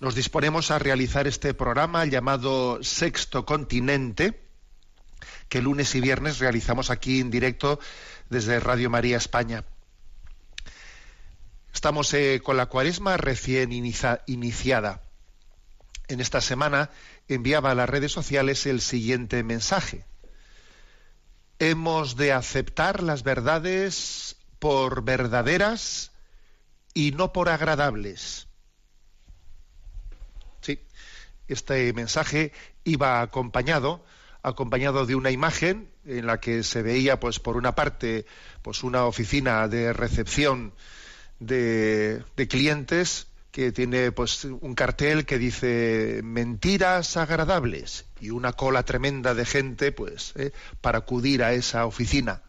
nos disponemos a realizar este programa llamado Sexto Continente, que lunes y viernes realizamos aquí en directo desde Radio María España. Estamos eh, con la cuaresma recién inicia- iniciada. En esta semana enviaba a las redes sociales el siguiente mensaje hemos de aceptar las verdades por verdaderas y no por agradables. Sí, este mensaje iba acompañado acompañado de una imagen en la que se veía pues por una parte pues una oficina de recepción de, clientes que tiene pues un cartel que dice mentiras agradables y una cola tremenda de gente pues eh, para acudir a esa oficina.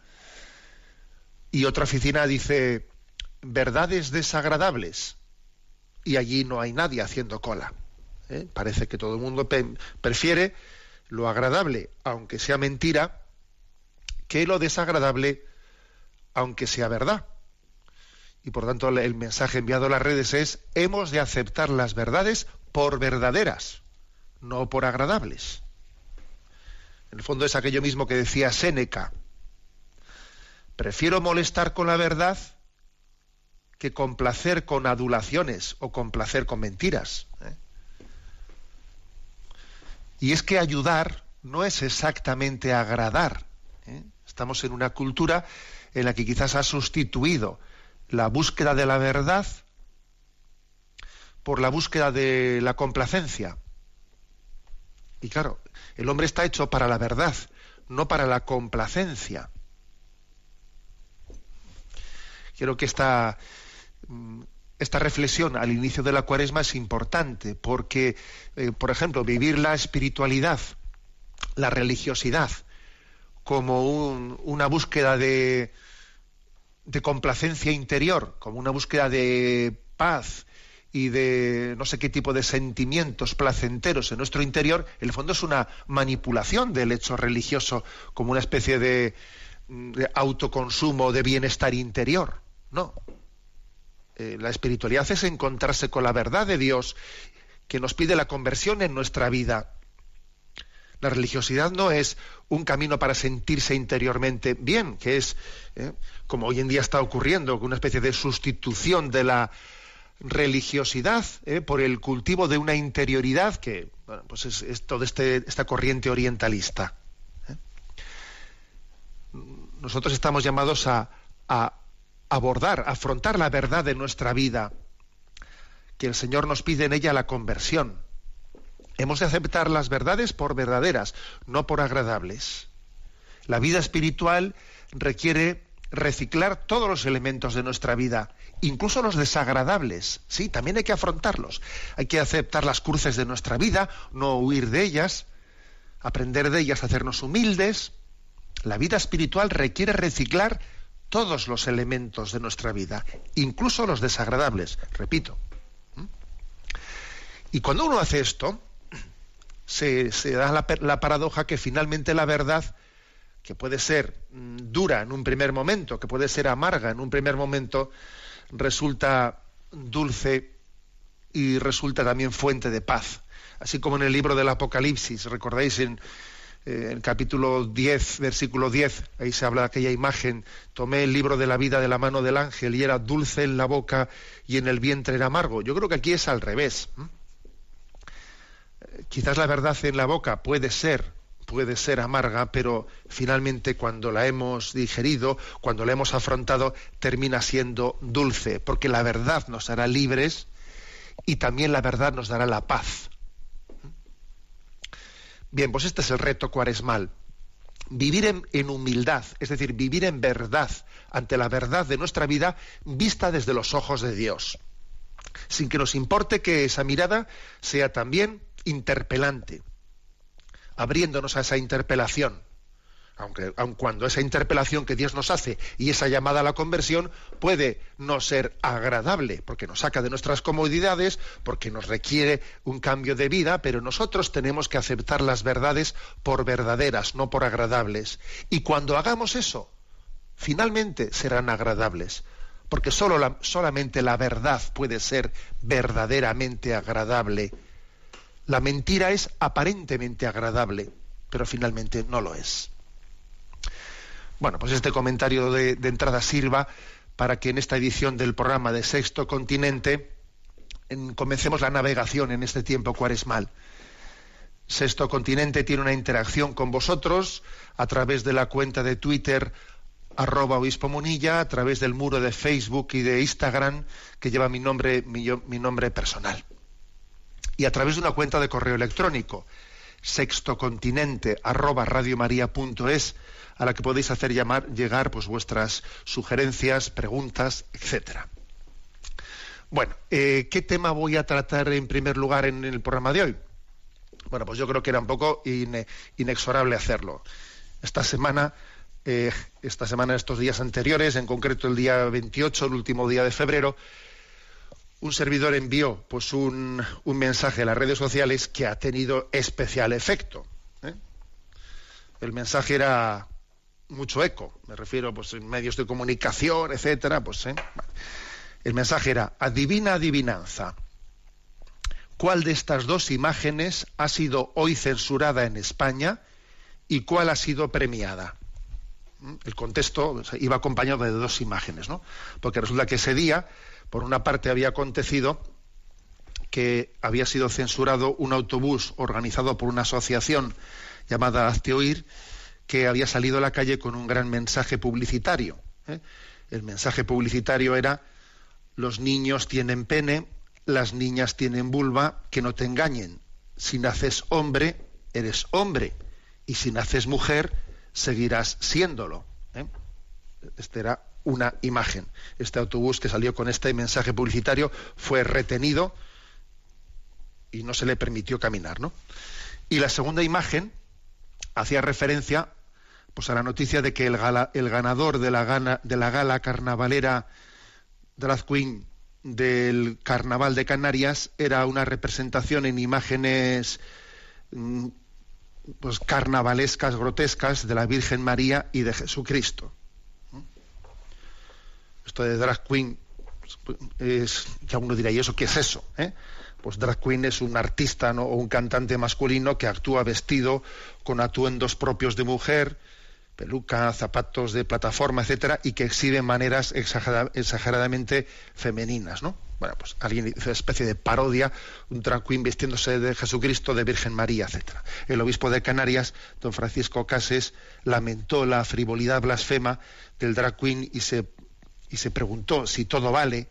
Y otra oficina dice verdades desagradables y allí no hay nadie haciendo cola ¿eh? parece que todo el mundo prefiere lo agradable aunque sea mentira que lo desagradable aunque sea verdad y por tanto el mensaje enviado a las redes es hemos de aceptar las verdades por verdaderas, no por agradables. En el fondo es aquello mismo que decía Séneca. Prefiero molestar con la verdad que complacer con adulaciones o complacer con mentiras. Y es que ayudar no es exactamente agradar. ¿eh? Estamos en una cultura en la que quizás ha sustituido la búsqueda de la verdad por la búsqueda de la complacencia. Y claro, el hombre está hecho para la verdad, no para la complacencia. Quiero que esta, mm, esta reflexión al inicio de la cuaresma es importante, porque, eh, por ejemplo, vivir la espiritualidad, la religiosidad, como un- una búsqueda de, complacencia interior, como una búsqueda de paz y de no sé qué tipo de sentimientos placenteros en nuestro interior, en el fondo es una manipulación del hecho religioso como una especie de autoconsumo de bienestar interior. No. Eh, la espiritualidad es encontrarse con la verdad de Dios que nos pide la conversión en nuestra vida. La religiosidad no es un camino para sentirse interiormente bien, que es, eh, como hoy en día está ocurriendo, una especie de sustitución de la religiosidad eh, por el cultivo de una interioridad que pues es, toda este, esta corriente orientalista. Nosotros estamos llamados a abordar, afrontar la verdad de nuestra vida, que el Señor nos pide en ella la conversión. Hemos de aceptar las verdades por verdaderas, no por agradables. La vida espiritual requiere reciclar todos los elementos de nuestra vida, incluso los desagradables. Sí, también hay que afrontarlos. Hay que aceptar las cruces de nuestra vida, no huir de ellas, aprender de ellas, hacernos humildes. La vida espiritual requiere reciclar todos los elementos de nuestra vida, incluso los desagradables, repito. ¿Mm? Y cuando uno hace esto, se, da la, la paradoja que finalmente la verdad, que puede ser mm, dura en un primer momento, que puede ser amarga en un primer momento, resulta dulce y resulta también fuente de paz. Así como en el libro del Apocalipsis, recordáis en eh, el capítulo 10, versículo 10, ahí se habla de aquella imagen, tomé el libro de la vida de la mano del ángel y era dulce en la boca y en el vientre era amargo. Yo creo que aquí es al revés. Quizás la verdad en la boca puede ser puede ser amarga, pero finalmente cuando la hemos digerido, cuando la hemos afrontado, termina siendo dulce, porque la verdad nos hará libres y también la verdad nos dará la paz. Bien, pues este es el reto cuaresmal. Vivir en, en, humildad, es decir, vivir en verdad ante la verdad de nuestra vida vista desde los ojos de Dios, sin que nos importe que esa mirada sea también interpelante abriéndonos a esa interpelación. Aunque, aun cuando esa interpelación que Dios nos hace y esa llamada a la conversión puede no ser agradable, porque nos saca de nuestras comodidades, porque nos requiere un cambio de vida, pero nosotros tenemos que aceptar las verdades por verdaderas, no por agradables. Y cuando hagamos eso, finalmente serán agradables, porque solo la, solamente la verdad puede ser verdaderamente agradable la mentira es aparentemente agradable, pero finalmente no lo es. Bueno, pues este comentario de, entrada sirva para que en esta edición del programa de Sexto Continente comencemos la navegación en este tiempo cuaresmal. Sexto Continente tiene una interacción con vosotros a través de la cuenta de Twitter arroba obispo Munilla, a través del muro de Facebook y de Instagram que lleva mi nombre, mi nombre personal y a través de una cuenta de correo electrónico sextocontinente arroba radiomaria.es a la que podéis hacer llamar, llegar pues vuestras sugerencias, preguntas, etcétera. Bueno, eh, ¿qué tema voy a tratar en primer lugar en el programa de hoy? Bueno, pues yo creo que era un poco inexorable hacerlo. Esta semana, eh, esta semana, estos días anteriores, en concreto el día 28, el último día de febrero, un servidor envió pues un, mensaje a las redes sociales que ha tenido especial efecto. ¿eh? El mensaje era mucho eco, me refiero pues en medios de comunicación, etcétera, pues ¿eh? el mensaje era adivina adivinanza. ¿Cuál de estas dos imágenes ha sido hoy censurada en España y cuál ha sido premiada? ¿Mm? El contexto iba acompañado de dos imágenes, ¿no? Porque resulta que ese día por una parte había acontecido que había sido censurado un autobús organizado por una asociación llamada Hazte que había salido a la calle con un gran mensaje publicitario. ¿eh? El mensaje publicitario era los niños tienen pene, las niñas tienen vulva, que no te engañen. Si naces hombre, eres hombre, y si naces mujer, seguirás siéndolo. ¿eh? Este era una imagen. Este autobús que salió con este mensaje publicitario fue retenido y no se le permitió caminar, ¿no? Y la segunda imagen hacía referencia pues a la noticia de que el, el ganador de la, gana, de la gala carnavalera Drag Queen del Carnaval de Canarias era una representación en imágenes mm, pues carnavalescas, grotescas de la Virgen María y de Jesucristo esto de drag queen es, ya uno dirá, ¿y eso qué es eso? ¿Eh? Pues drag queen es un artista o un cantante masculino que actúa vestido con atuendos propios de mujer, peluca, zapatos de plataforma, etcétera, y que exhibe maneras exageradamente femeninas, ¿no? Bueno, pues alguien hizo una especie de parodia, un drag queen vistiéndose de Jesucristo, de Virgen María, etcétera. El obispo de Canarias, don Francisco Cases, lamentó la frivolidad blasfema del drag queen y se y se preguntó si todo vale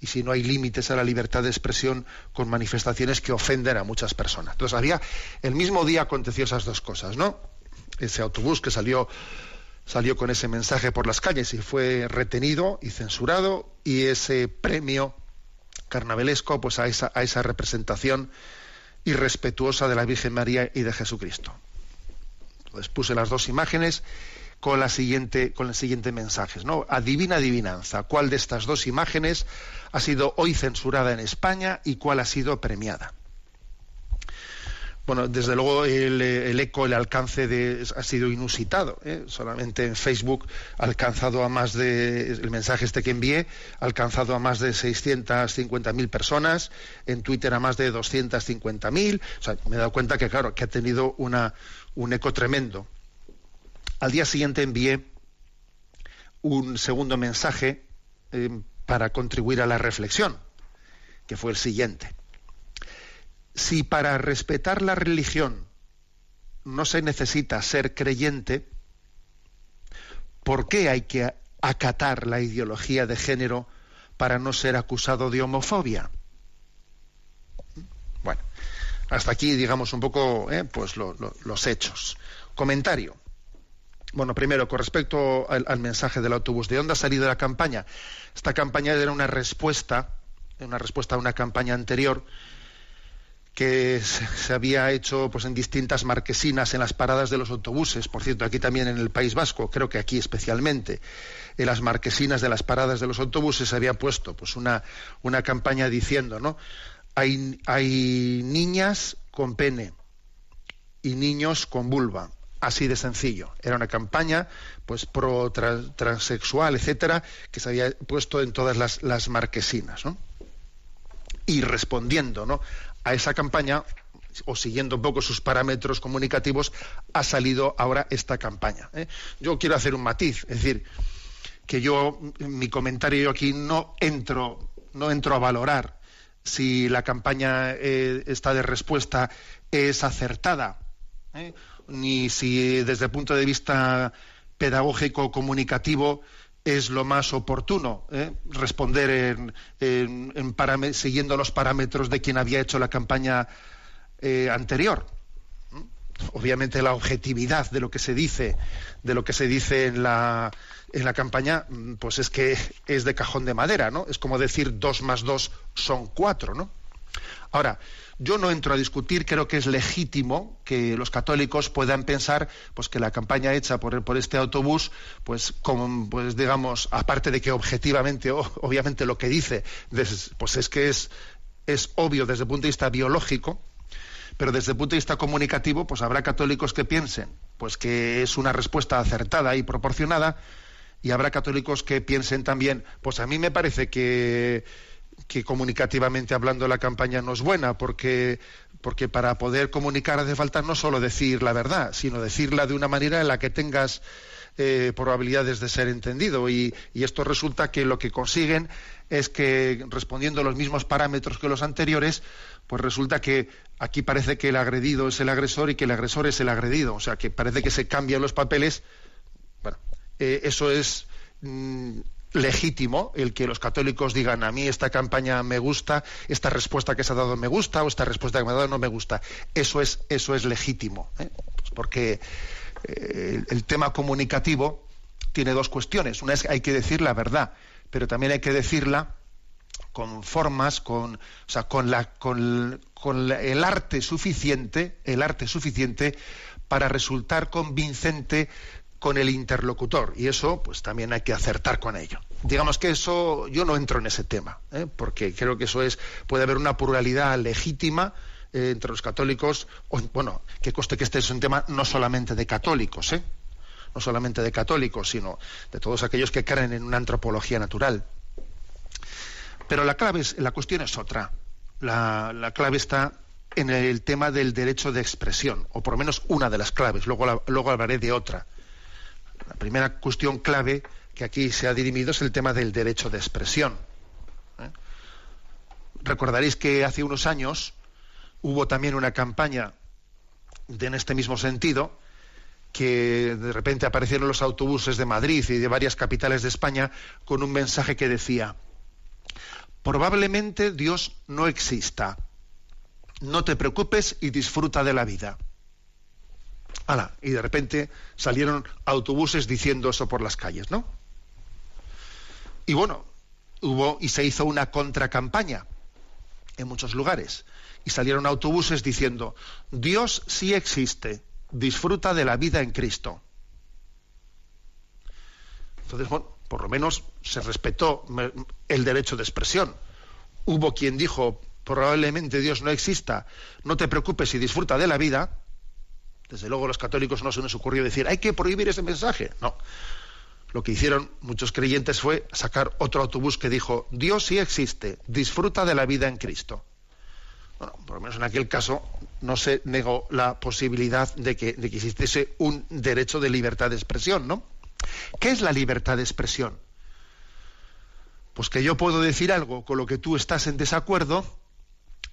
y si no hay límites a la libertad de expresión con manifestaciones que ofenden a muchas personas. Entonces había, el mismo día aconteció esas dos cosas, ¿no? Ese autobús que salió, salió con ese mensaje por las calles y fue retenido y censurado y ese premio carnavalesco pues a esa, a esa representación irrespetuosa de la Virgen María y de Jesucristo. Entonces puse las dos imágenes con la siguiente con el siguiente mensaje, ¿no? Adivina adivinanza, ¿cuál de estas dos imágenes ha sido hoy censurada en España y cuál ha sido premiada? Bueno, desde luego el, eco, el alcance de, ha sido inusitado. ¿eh? Solamente en Facebook ha alcanzado a más de, el mensaje este que envié, ha alcanzado a más de 650.000 personas, en Twitter a más de 250.000. O sea, me he dado cuenta que, claro, que ha tenido una, un eco tremendo. Al día siguiente envié un segundo mensaje eh, para contribuir a la reflexión, que fue el siguiente. Si para respetar la religión no se necesita ser creyente, ¿por qué hay que acatar la ideología de género para no ser acusado de homofobia? Bueno, hasta aquí, digamos, un poco eh, pues los hechos. Comentario. Bueno, primero, con respecto al, mensaje del autobús, ¿de dónde ha salido la campaña? Esta campaña era una respuesta, una respuesta a una campaña anterior que se, había hecho pues en distintas marquesinas en las paradas de los autobuses, por cierto, aquí también en el País Vasco, creo que aquí especialmente, en las marquesinas de las paradas de los autobuses se había puesto pues una, una campaña diciendo, ¿no? Hay, hay niñas con pene y niños con vulva así de sencillo. Era una campaña pues pro transexual, etcétera, que se había puesto en todas las, marquesinas, Y respondiendo ¿no? a esa campaña, o siguiendo un poco sus parámetros comunicativos, ha salido ahora esta campaña. ¿eh? Yo quiero hacer un matiz, es decir, que yo, mi comentario aquí no entro, no entro a valorar si la campaña eh, esta de respuesta es acertada. ¿eh? Ni si desde el punto de vista pedagógico comunicativo es lo más oportuno ¿eh? responder en, siguiendo los parámetros de quien había hecho la campaña eh, anterior. Obviamente la objetividad de lo que se dice de lo que se dice en la en la campaña pues es que es de cajón de madera no es como decir dos más dos son cuatro no ahora yo no entro a discutir, creo que es legítimo que los católicos puedan pensar pues que la campaña hecha por, por este autobús, pues, como, pues digamos, aparte de que objetivamente, obviamente lo que dice, pues es que es, es obvio desde el punto de vista biológico, pero desde el punto de vista comunicativo, pues habrá católicos que piensen pues que es una respuesta acertada y proporcionada, y habrá católicos que piensen también, pues a mí me parece que que comunicativamente hablando la campaña no es buena, porque, porque para poder comunicar hace falta no solo decir la verdad, sino decirla de una manera en la que tengas eh, probabilidades de ser entendido. Y, esto resulta que lo que consiguen es que, respondiendo a los mismos parámetros que los anteriores, pues resulta que aquí parece que el agredido es el agresor y que el agresor es el agredido. O sea, que parece que se cambian los papeles. Bueno, eh, eso es. Mm, legítimo el que los católicos digan a mí esta campaña me gusta, esta respuesta que se ha dado me gusta o esta respuesta que me ha dado no me gusta. Eso es, eso es legítimo, ¿eh? pues porque eh, el tema comunicativo tiene dos cuestiones. Una es que hay que decir la verdad, pero también hay que decirla con formas, con, o sea, con, la, con, con el arte suficiente, el arte suficiente para resultar convincente con el interlocutor. Y eso pues también hay que acertar con ello. Digamos que eso yo no entro en ese tema ¿eh? porque creo que eso es puede haber una pluralidad legítima eh, entre los católicos o, bueno que coste que este es un tema no solamente de católicos ¿eh? no solamente de católicos sino de todos aquellos que creen en una antropología natural. Pero la clave es, la cuestión es otra. La, la clave está en el tema del derecho de expresión o por lo menos una de las claves. Luego luego hablaré de otra la primera cuestión clave que aquí se ha dirimido es el tema del derecho de expresión. ¿eh? Recordaréis que hace unos años hubo también una campaña en este mismo sentido, que de repente aparecieron los autobuses de Madrid y de varias capitales de España con un mensaje que decía, probablemente Dios no exista, no te preocupes y disfruta de la vida y de repente salieron autobuses diciendo eso por las calles, ¿no? Y bueno, hubo y se hizo una contracampaña en muchos lugares. Y salieron autobuses diciendo, Dios sí existe, disfruta de la vida en Cristo. Entonces, bueno, por lo menos se respetó el derecho de expresión. Hubo quien dijo, probablemente Dios no exista, no te preocupes y disfruta de la vida, desde luego los católicos no se nos ocurrió decir, hay que prohibir ese mensaje. No. Lo que hicieron muchos creyentes fue sacar otro autobús que dijo, Dios sí existe, disfruta de la vida en Cristo. Bueno, por lo menos en aquel caso no se negó la posibilidad de que, de que existiese un derecho de libertad de expresión, ¿no? ¿Qué es la libertad de expresión? Pues que yo puedo decir algo con lo que tú estás en desacuerdo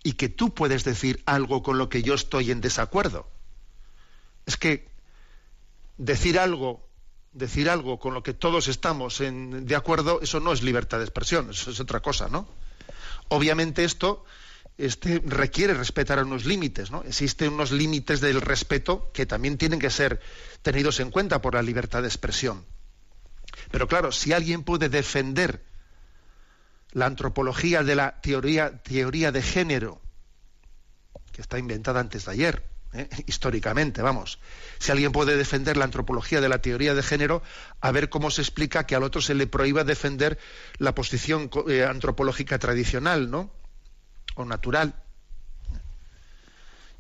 y que tú puedes decir algo con lo que yo estoy en desacuerdo. Es que decir algo, decir algo con lo que todos estamos de acuerdo, eso no es libertad de expresión, eso es otra cosa, ¿no? Obviamente esto este, requiere respetar unos límites, ¿no? Existen unos límites del respeto que también tienen que ser tenidos en cuenta por la libertad de expresión. Pero claro, si alguien puede defender la antropología de la teoría, teoría de género, que está inventada antes de ayer, ¿eh? históricamente, vamos. Si alguien puede defender la antropología de la teoría de género, a ver cómo se explica que al otro se le prohíba defender la posición eh, antropológica tradicional, ¿no? O natural.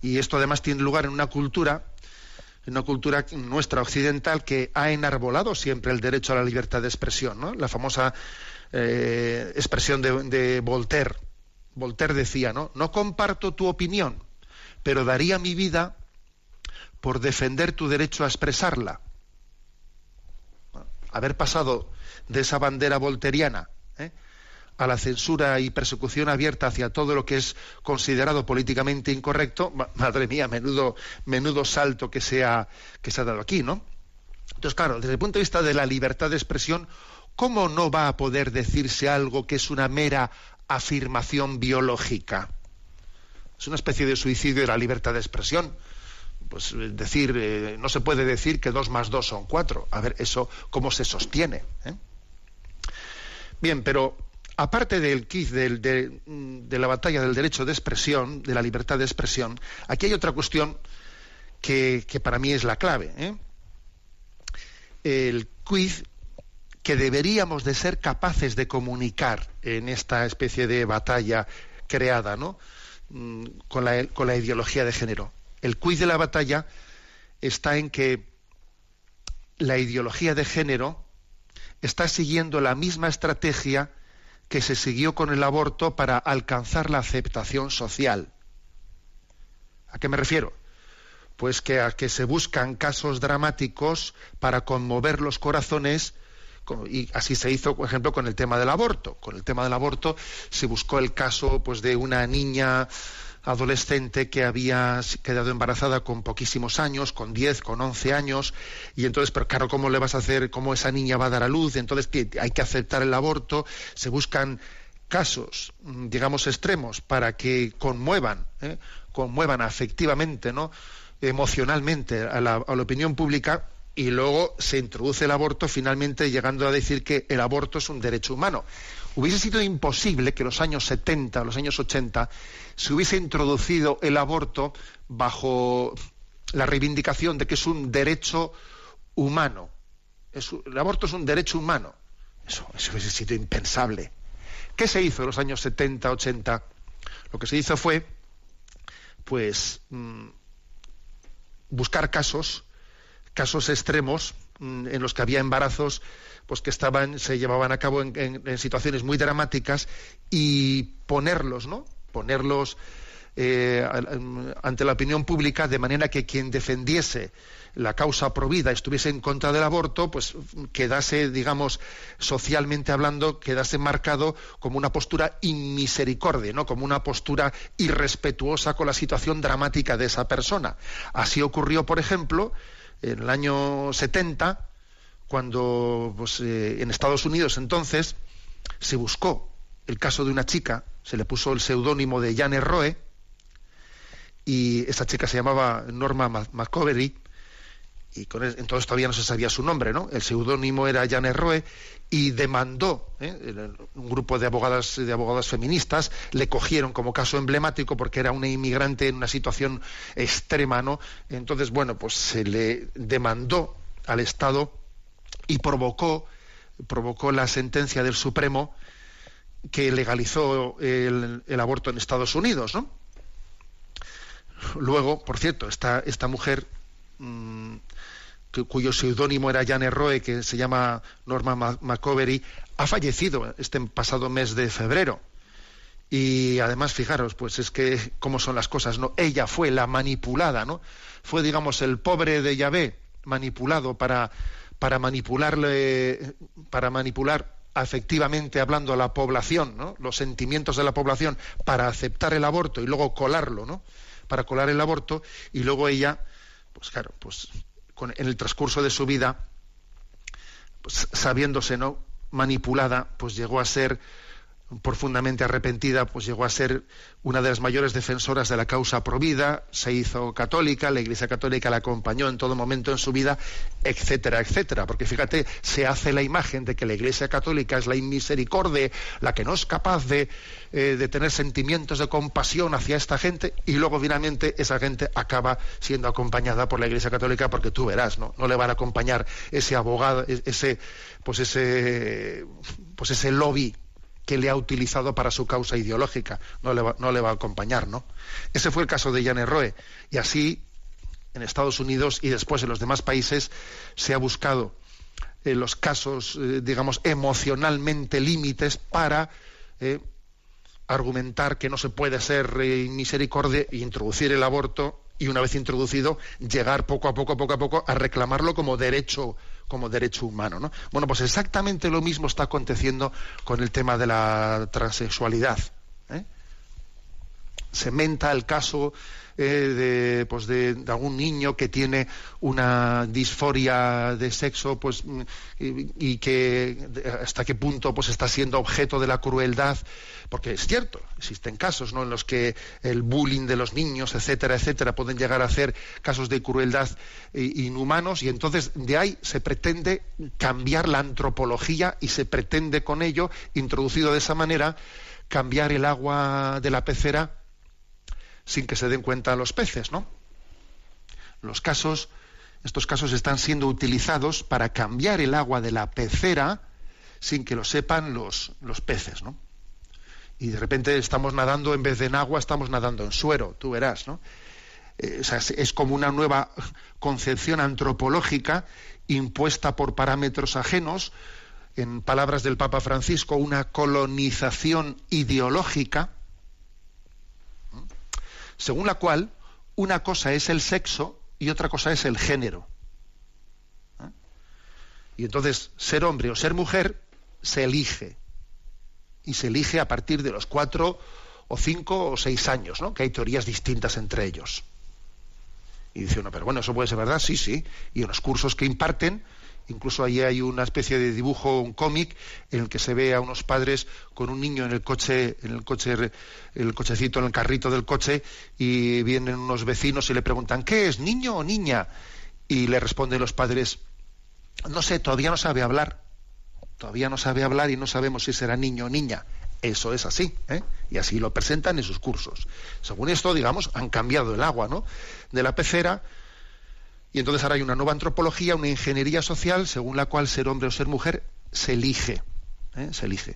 Y esto además tiene lugar en una cultura, en una cultura nuestra occidental que ha enarbolado siempre el derecho a la libertad de expresión, ¿no? La famosa eh, expresión de, de Voltaire. Voltaire decía, ¿no? No comparto tu opinión, pero daría mi vida por defender tu derecho a expresarla. Haber pasado de esa bandera volteriana ¿eh? a la censura y persecución abierta hacia todo lo que es considerado políticamente incorrecto, madre mía, menudo, menudo salto que se, ha, que se ha dado aquí, ¿no? Entonces, claro, desde el punto de vista de la libertad de expresión, ¿cómo no va a poder decirse algo que es una mera afirmación biológica? Es una especie de suicidio de la libertad de expresión. Pues eh, decir, eh, no se puede decir que dos más dos son cuatro. A ver, eso, ¿cómo se sostiene? ¿Eh? Bien, pero aparte del quiz de, la batalla del derecho de expresión, de la libertad de expresión, aquí hay otra cuestión que para mí es la clave. El quiz que deberíamos de ser capaces de comunicar en esta especie de batalla creada, ¿no? Mm, con la, con la ideología de género. El quiz de la batalla está en que la ideología de género está siguiendo la misma estrategia que se siguió con el aborto para alcanzar la aceptación social. ¿A qué me refiero? Pues que a que se buscan casos dramáticos para conmover los corazones y así se hizo, por ejemplo, con el tema del aborto. Con el tema del aborto se buscó el caso pues, de una niña adolescente que había quedado embarazada con poquísimos años, con 10, con 11 años, y entonces, pero claro, ¿cómo le vas a hacer, cómo esa niña va a dar a luz? Entonces hay que aceptar el aborto, se buscan casos, mm, digamos, extremos para que conmuevan, ¿eh? conmuevan afectivamente, ¿no? emocionalmente a la opinión pública y luego se introduce el aborto finalmente llegando a decir que el aborto es un derecho humano. Hubiese sido imposible que en los años 70, los años 80, se hubiese introducido el aborto bajo la reivindicación de que es un derecho humano. el aborto es un derecho humano. Eso, hubiese sido impensable. ¿Qué se hizo en los años 70, 80? Lo que se hizo fue, pues, mm, buscar casos casos extremos mm, en los que había embarazos pues que estaban se llevaban a cabo en, situaciones muy dramáticas y ponerlos no ponerlos eh, ante la opinión pública de manera que quien defendiese la causa provida estuviese en contra del aborto, pues quedase, digamos, socialmente hablando, quedase marcado como una postura inmisericordia, ¿no? Como una postura irrespetuosa con la situación dramática de esa persona. Así ocurrió, por ejemplo, en el año 70, cuando pues, eh, en Estados Unidos entonces se buscó el caso de una chica, se le puso el seudónimo de Jane Roe, y esa chica se llamaba Norma McCovery, y entonces todavía no se sabía su nombre, ¿no? El seudónimo era Jane Roe y demandó ¿eh? un grupo de abogadas de abogadas feministas le cogieron como caso emblemático porque era una inmigrante en una situación extrema, ¿no? Entonces, bueno, pues se le demandó al Estado y provocó provocó la sentencia del Supremo que legalizó el, aborto en Estados Unidos, ¿no? Luego, por cierto, esta, esta mujer cuyo seudónimo era Jane Roe, que se llama Norma McCovery, ha fallecido este pasado mes de febrero. Y además, fijaros, pues es que cómo son las cosas, ¿no? Ella fue la manipulada, ¿no? Fue, digamos, el pobre de Yahvé manipulado para, para manipularle, para manipular efectivamente hablando a la población, ¿no? Los sentimientos de la población para aceptar el aborto y luego colarlo, ¿no? Para colar el aborto y luego ella pues claro, pues en el transcurso de su vida, pues sabiéndose no manipulada, pues llegó a ser profundamente arrepentida, pues llegó a ser una de las mayores defensoras de la causa provida, se hizo católica, la Iglesia Católica la acompañó en todo momento en su vida, etcétera, etcétera. Porque fíjate, se hace la imagen de que la Iglesia Católica es la inmisericordia, la que no es capaz de, eh, de tener sentimientos de compasión hacia esta gente, y luego finalmente esa gente acaba siendo acompañada por la Iglesia Católica, porque tú verás, ¿no? No le van a acompañar ese abogado, e-, ese, pues ese, pues ese lobby que le ha utilizado para su causa ideológica. No le va, a acompañar, ¿no? Ese fue el caso de Janet Roe. Y así, en Estados Unidos y después en los demás países, se ha buscado eh, los casos, eh, digamos, emocionalmente límites para eh, argumentar que no se puede ser misericordia e introducir el aborto y una vez introducido llegar poco a poco, poco a poco a reclamarlo como derecho como derecho humano. ¿no? Bueno, pues exactamente lo mismo está aconteciendo con el tema de la transexualidad. ¿Eh? Se menta el caso eh, de, pues de, algún niño que tiene una disforia de sexo pues y, que hasta qué punto pues está siendo objeto de la crueldad porque es cierto existen casos ¿no? en los que el bullying de los niños etcétera etcétera pueden llegar a ser casos de crueldad inhumanos y entonces de ahí se pretende cambiar la antropología y se pretende con ello introducido de esa manera cambiar el agua de la pecera sin que se den cuenta los peces, ¿no? Los casos, estos casos están siendo utilizados para cambiar el agua de la pecera sin que lo sepan los, los peces, ¿no? Y de repente estamos nadando, en vez de en agua, estamos nadando en suero, tú verás, ¿no? Eh, es como una nueva concepción antropológica impuesta por parámetros ajenos, en palabras del Papa Francisco, una colonización ideológica, según la cual una cosa es el sexo y otra cosa es el género. ¿Eh? Y entonces ser hombre o ser mujer se elige. Y se elige a partir de los cuatro o cinco o seis años, ¿no? Que hay teorías distintas entre ellos. Y dice uno, pero bueno, eso puede ser verdad, sí, sí. Y en los cursos que imparten, Incluso allí hay una especie de dibujo, un cómic, en el que se ve a unos padres con un niño en el coche, en el coche, el cochecito, en el carrito del coche, y vienen unos vecinos y le preguntan, ¿qué es, niño o niña? Y le responden los padres, no sé, todavía no sabe hablar. Todavía no sabe hablar y no sabemos si será niño o niña. Eso es así, ¿eh? y así lo presentan en sus cursos. Según esto, digamos, han cambiado el agua, ¿no? De la pecera y entonces ahora hay una nueva antropología, una ingeniería social, según la cual ser hombre o ser mujer se elige. ¿eh? Se elige.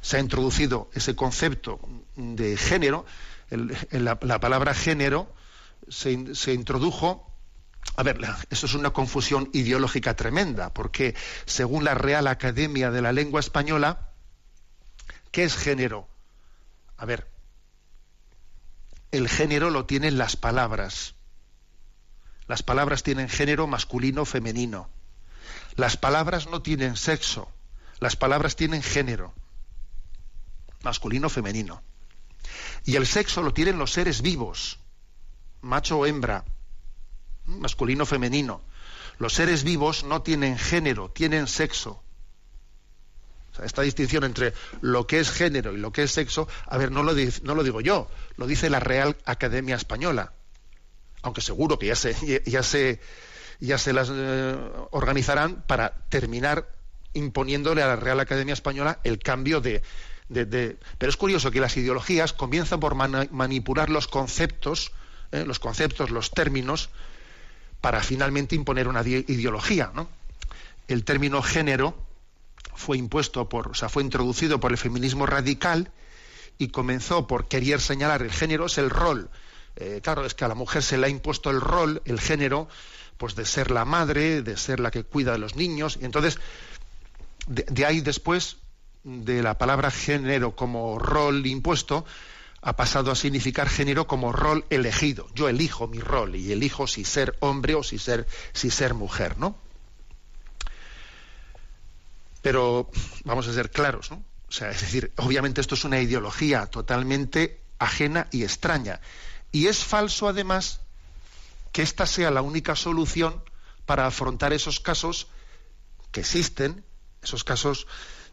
Se ha introducido ese concepto de género, la, palabra género se, se introdujo a ver, eso es una confusión ideológica tremenda, porque según la Real Academia de la Lengua Española, ¿qué es género? A ver, el género lo tienen las palabras. Las palabras tienen género masculino o femenino. Las palabras no tienen sexo. Las palabras tienen género masculino o femenino. Y el sexo lo tienen los seres vivos, macho o hembra, masculino o femenino. Los seres vivos no tienen género, tienen sexo. esta distinción entre lo que es género y lo que es sexo, a ver, no lo, no lo digo yo, lo dice la Real Academia Española aunque seguro que ya se, ya se, ya se las eh, organizarán para terminar imponiéndole a la Real Academia Española el cambio de, Pero es curioso que las ideologías comienzan por manipular los conceptos, eh, los conceptos, los términos, para finalmente imponer una ideología. ¿no? El término género fue impuesto por, o sea, fue introducido por el feminismo radical y comenzó por querer señalar el género es el rol eh, claro, es que a la mujer se le ha impuesto el rol, el género, pues de ser la madre, de ser la que cuida de los niños, y entonces, de, ahí después, de la palabra género como rol impuesto, ha pasado a significar género como rol elegido. Yo elijo mi rol y elijo si ser hombre o si ser, si ser mujer, ¿no? Pero vamos a ser claros, ¿no? O sea, es decir, obviamente esto es una ideología totalmente ajena y extraña. Y es falso además que esta sea la única solución para afrontar esos casos que existen, esos casos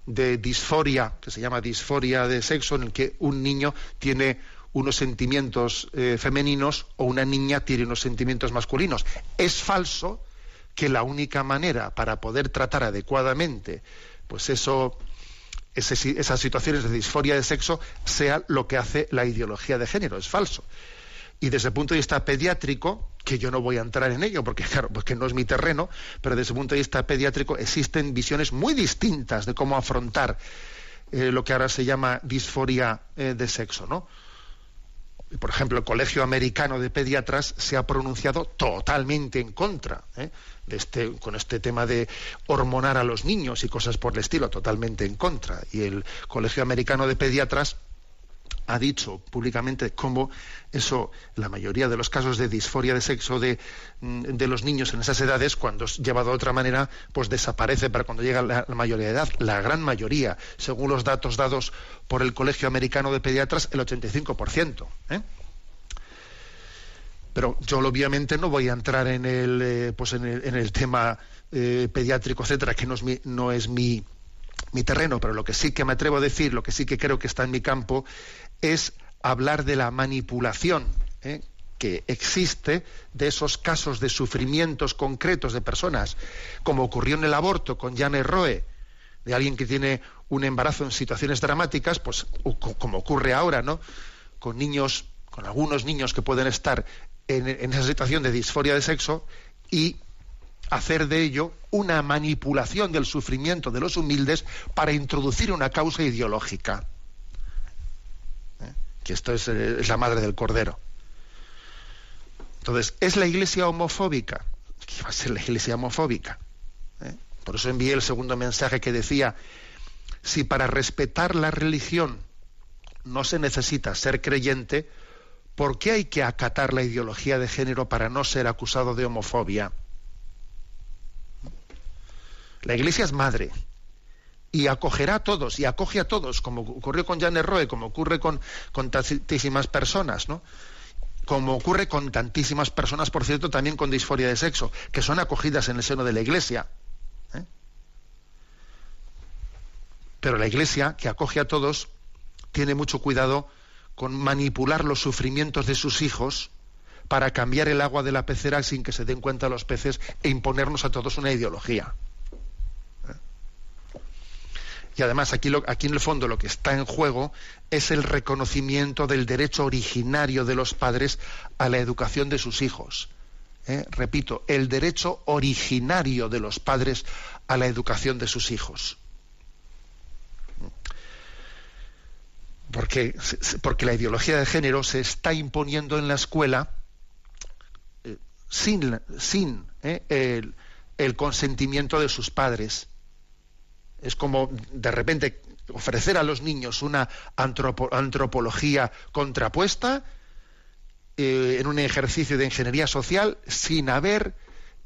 de disforia, que se llama disforia de sexo, en el que un niño tiene unos sentimientos eh, femeninos o una niña tiene unos sentimientos masculinos. Es falso que la única manera para poder tratar adecuadamente pues eso, esas situaciones de disforia de sexo sea lo que hace la ideología de género. Es falso. Y desde el punto de vista pediátrico, que yo no voy a entrar en ello, porque claro, porque no es mi terreno, pero desde el punto de vista pediátrico existen visiones muy distintas de cómo afrontar eh, lo que ahora se llama disforia eh, de sexo, ¿no? Por ejemplo, el Colegio Americano de Pediatras se ha pronunciado totalmente en contra ¿eh? de este, con este tema de hormonar a los niños y cosas por el estilo, totalmente en contra. Y el Colegio Americano de Pediatras ha dicho públicamente cómo eso, la mayoría de los casos de disforia de sexo de, mm, de los niños en esas edades, cuando es llevado de otra manera, pues desaparece para cuando llega la, mayoría de edad. La gran mayoría, según los datos dados por el Colegio Americano de Pediatras, el 85%. ¿eh? Pero yo obviamente no voy a entrar en el, eh, pues en el, tema eh, pediátrico, etcétera, que no es mi, no es mi, mi terreno, pero lo que sí que me atrevo a decir, lo que sí que creo que está en mi campo, es hablar de la manipulación ¿eh? que existe de esos casos de sufrimientos concretos de personas, como ocurrió en el aborto con Jane Roe, de alguien que tiene un embarazo en situaciones dramáticas, pues como ocurre ahora, ¿no? Con niños, con algunos niños que pueden estar en, en esa situación de disforia de sexo y hacer de ello una manipulación del sufrimiento de los humildes para introducir una causa ideológica que esto eh, es, la madre del cordero. Entonces, ¿es la iglesia homofóbica? ¿Qué va a ser la iglesia homofóbica? ¿Eh? Por eso envié el segundo mensaje que decía, si para respetar la religión no se necesita ser creyente, ¿por qué hay que acatar la ideología de género para no ser acusado de homofobia? La iglesia es madre, y acogerá a todos y acoge a todos, como ocurrió con Janet Roe, como ocurre con, con tantísimas personas, ¿no? Como ocurre con tantísimas personas, por cierto, también con disforia de sexo, que son acogidas en el seno de la Iglesia. ¿eh? Pero la Iglesia, que acoge a todos, tiene mucho cuidado con manipular los sufrimientos de sus hijos para cambiar el agua de la pecera sin que se den cuenta los peces e imponernos a todos una ideología. Y además aquí, aquí en el fondo lo que está en juego es el reconocimiento del derecho originario de los padres a la educación de sus hijos. ¿eh? Repito, el derecho originario de los padres a la educación de sus hijos. Porque, porque la ideología de género se está imponiendo en la escuela eh, sin, sin ¿eh? el, el consentimiento de sus padres es como de repente ofrecer a los niños una antropología contrapuesta eh, en un ejercicio de ingeniería social sin haber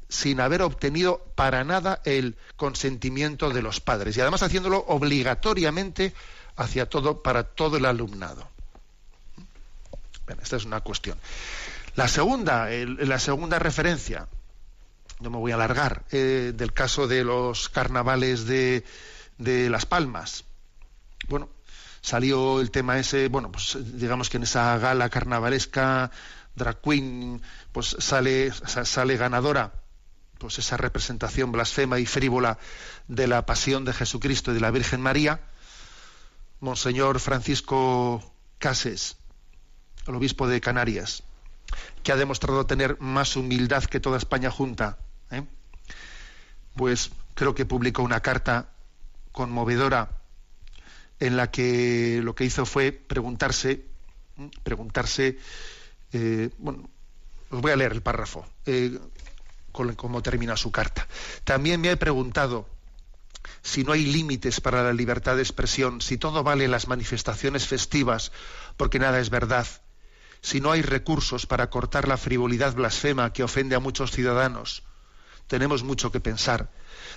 sin haber obtenido para nada el consentimiento de los padres y además haciéndolo obligatoriamente hacia todo para todo el alumnado. esta es una cuestión. La segunda, la segunda referencia no me voy a alargar, eh, del caso de los carnavales de, de Las Palmas. Bueno, salió el tema ese, bueno, pues digamos que en esa gala carnavalesca, drag queen, pues sale, sale ganadora, pues esa representación blasfema y frívola de la pasión de Jesucristo y de la Virgen María, Monseñor Francisco Cases, el obispo de Canarias, que ha demostrado tener más humildad que toda España junta, ¿eh? pues creo que publicó una carta conmovedora en la que lo que hizo fue preguntarse, preguntarse, eh, bueno, os voy a leer el párrafo, eh, cómo termina su carta. También me he preguntado si no hay límites para la libertad de expresión, si todo vale las manifestaciones festivas, porque nada es verdad, si no hay recursos para cortar la frivolidad blasfema que ofende a muchos ciudadanos, tenemos mucho que pensar.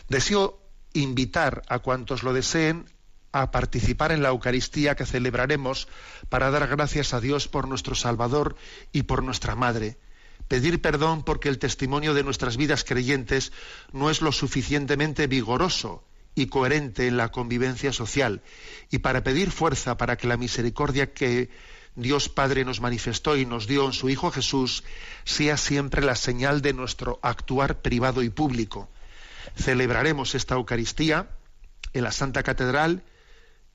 Deseo invitar a cuantos lo deseen a participar en la Eucaristía que celebraremos para dar gracias a Dios por nuestro Salvador y por nuestra Madre, Pedir perdón porque el testimonio de nuestras vidas creyentes no es lo suficientemente vigoroso y coherente en la convivencia social. Y para pedir fuerza para que la misericordia que Dios Padre nos manifestó y nos dio en su Hijo Jesús sea siempre la señal de nuestro actuar privado y público. Celebraremos esta Eucaristía en la Santa Catedral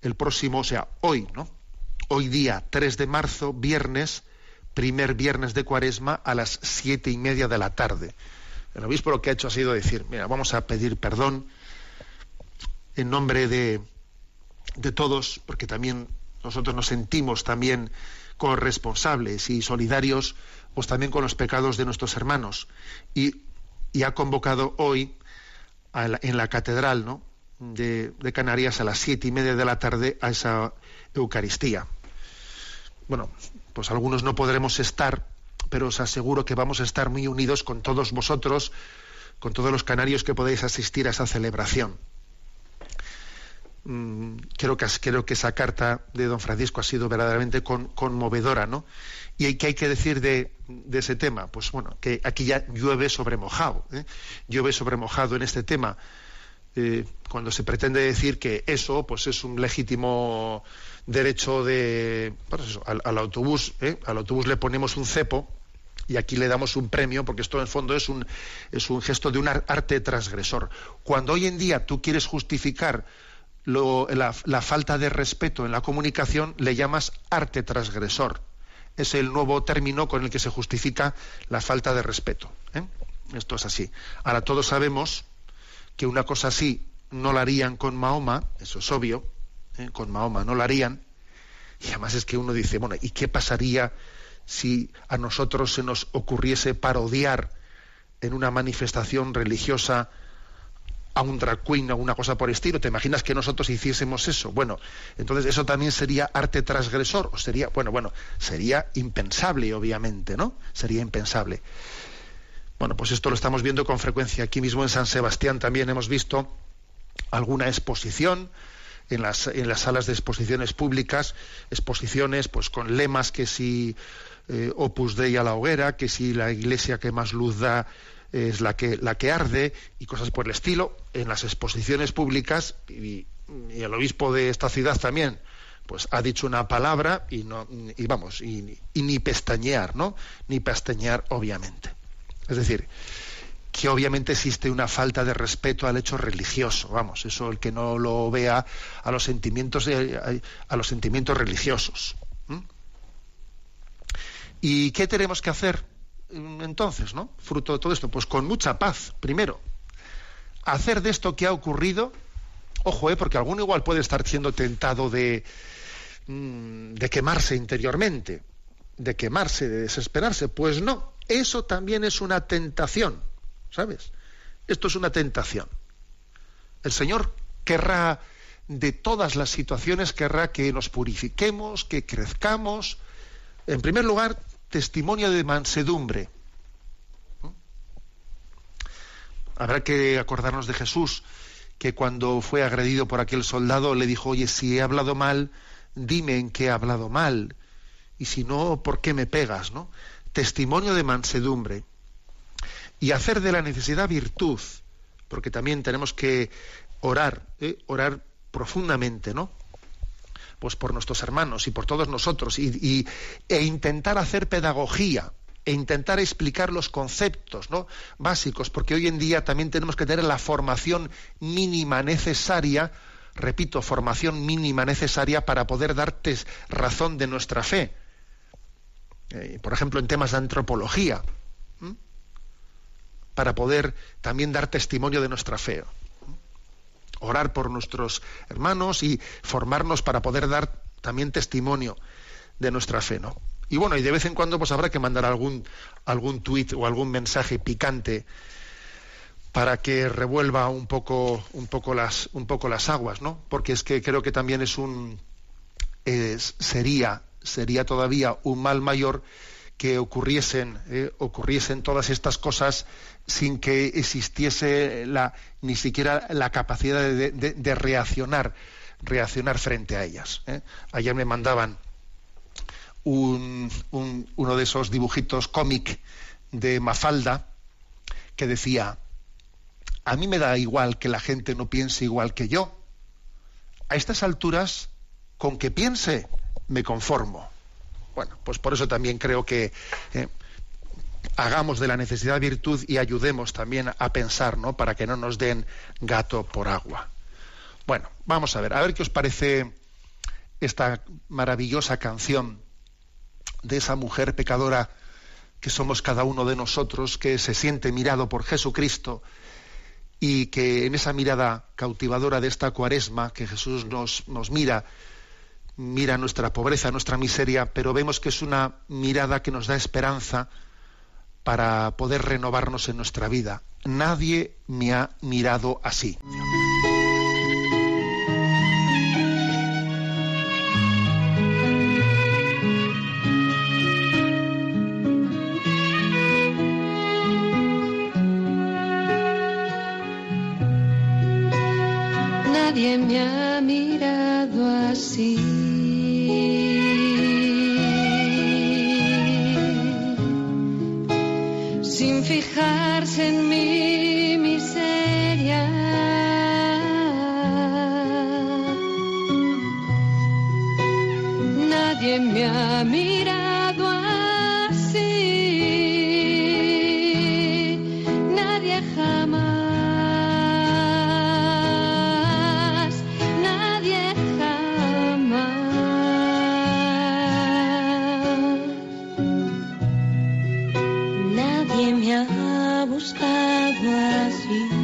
el próximo, o sea, hoy, ¿no? Hoy día 3 de marzo, viernes, primer viernes de cuaresma a las siete y media de la tarde. El obispo lo que ha hecho ha sido decir, mira, vamos a pedir perdón en nombre de, de todos, porque también nosotros nos sentimos también corresponsables y solidarios, pues también con los pecados de nuestros hermanos. Y, ha convocado hoy en la catedral ¿no? de, de Canarias a las siete y media de la tarde a esa Eucaristía. Bueno, pues algunos no podremos estar, pero os aseguro que vamos a estar muy unidos con todos vosotros, con todos los canarios que podéis asistir a esa celebración. Mm, creo, que, creo que esa carta de don Francisco ha sido verdaderamente conmovedora, ¿no? ¿Y qué hay que decir de, ese tema? Pues bueno, que aquí ya llueve sobre mojado, ¿eh? llueve sobre mojado en este tema. Eh, cuando se pretende decir que eso pues es un legítimo derecho de pues al, autobús ¿eh? al autobús le ponemos un cepo y aquí le damos un premio porque esto en el fondo es un es un gesto de un arte transgresor cuando hoy en día tú quieres justificar la, falta de respeto en la comunicación le llamas arte transgresor es el nuevo término con el que se justifica la falta de respeto ¿eh? esto es así ahora todos sabemos que una cosa así no la harían con Mahoma, eso es obvio, ¿eh? con Mahoma no la harían, y además es que uno dice, bueno, ¿y qué pasaría si a nosotros se nos ocurriese parodiar en una manifestación religiosa a un drag queen o una cosa por estilo? ¿Te imaginas que nosotros hiciésemos eso? Bueno, entonces eso también sería arte transgresor, o sería, bueno, bueno, sería impensable, obviamente, ¿no? Sería impensable. Bueno, pues esto lo estamos viendo con frecuencia. Aquí mismo en San Sebastián también hemos visto alguna exposición en las, en las salas de exposiciones públicas, exposiciones pues con lemas que si eh, Opus Dei a la hoguera, que si la iglesia que más luz da es la que, la que arde y cosas por el estilo, en las exposiciones públicas y, el obispo de esta ciudad también pues ha dicho una palabra y no y vamos y, ni pestañear, ¿no? Ni pestañear obviamente. Es decir, que obviamente existe una falta de respeto al hecho religioso, vamos, eso el que no lo vea a los sentimientos a los sentimientos religiosos. ¿Y qué tenemos que hacer entonces, no? Fruto de todo esto, pues con mucha paz, primero. Hacer de esto que ha ocurrido, ojo, eh, porque alguno igual puede estar siendo tentado de, mm, de quemarse interiormente, de quemarse, de desesperarse, pues no, eso también es una tentación, ¿sabes? Esto es una tentación. El Señor querrá, de todas las situaciones, querrá que nos purifiquemos, que crezcamos. En primer lugar, testimonio de mansedumbre. Habrá que acordarnos de Jesús, que cuando fue agredido por aquel soldado le dijo, oye, si he hablado mal, dime en qué he hablado mal. Y si no, ¿por qué me pegas? ¿no? testimonio de mansedumbre y hacer de la necesidad virtud, porque también tenemos que orar, ¿eh? orar profundamente, ¿no? Pues por nuestros hermanos y por todos nosotros y, e intentar hacer pedagogía e intentar explicar los conceptos ¿no? básicos, porque hoy en día también tenemos que tener la formación mínima necesaria, repito, formación mínima necesaria para poder darte razón de nuestra fe eh, por ejemplo, en temas de antropología, para poder también dar testimonio de nuestra fe. Orar por nuestros hermanos y formarnos para poder dar también testimonio de nuestra fe, ¿no? Y bueno, y de vez en cuando pues habrá que mandar algún algún tuit o algún mensaje picante para que revuelva un poco un poco las un poco las aguas, ¿no? Porque es que creo que también es un sería sería todavía un mal mayor que ocurriesen, eh, ocurriesen todas estas cosas sin que existiese la, ni siquiera la capacidad de, reaccionar, reaccionar frente a ellas. Eh. Ayer me mandaban un, uno de esos dibujitos cómic de Mafalda que decía, a mí me da igual que la gente no piense igual que yo. A estas alturas, con que piense, me conformo. Bueno, pues por eso también creo que eh, hagamos de la necesidad virtud y ayudemos también a pensar, ¿no? Para que no nos den gato por agua. Bueno, vamos a ver, a ver qué os parece esta maravillosa canción de esa mujer pecadora que somos cada uno de nosotros, que se siente mirado por Jesucristo y que en esa mirada cautivadora de esta cuaresma que Jesús nos, nos mira, mira nuestra pobreza, nuestra miseria, pero vemos que es una mirada que nos da esperanza para poder renovarnos en nuestra vida. Nadie me ha mirado así. Nadie me ha mirado así. Fijarse en mi buscado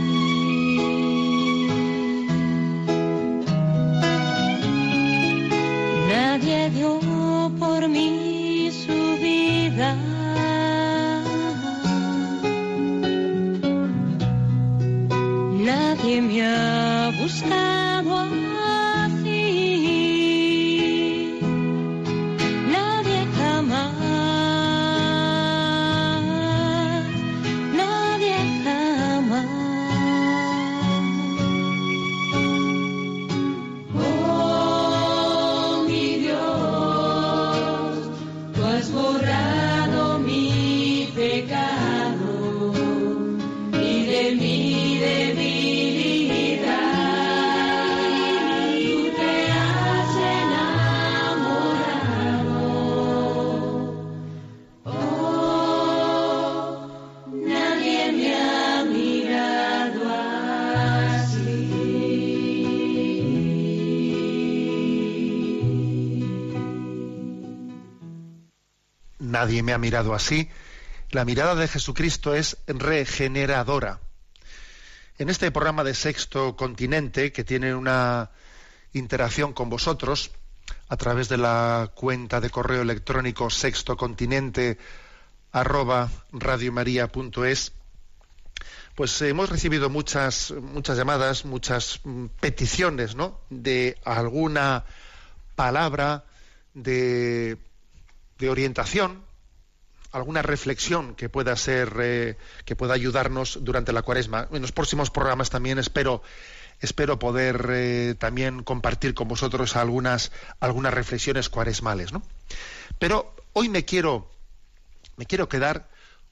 Nadie me ha mirado así. La mirada de Jesucristo es regeneradora. En este programa de Sexto Continente, que tiene una interacción con vosotros a través de la cuenta de correo electrónico sextocontinente arroba radiomaria.es, pues hemos recibido muchas, muchas llamadas, muchas peticiones, ¿no? De alguna palabra de orientación, alguna reflexión que pueda ser, eh, que pueda ayudarnos durante la cuaresma. En los próximos programas también espero, espero poder eh, también compartir con vosotros algunas, algunas reflexiones cuaresmales, ¿no? Pero hoy me quiero, me quiero quedar